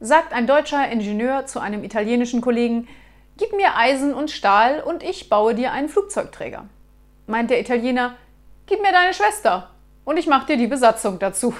sagt ein deutscher Ingenieur zu einem italienischen Kollegen, Gib mir Eisen und Stahl und ich baue dir einen Flugzeugträger. Meint der Italiener, Gib mir deine Schwester und ich mache dir die Besatzung dazu.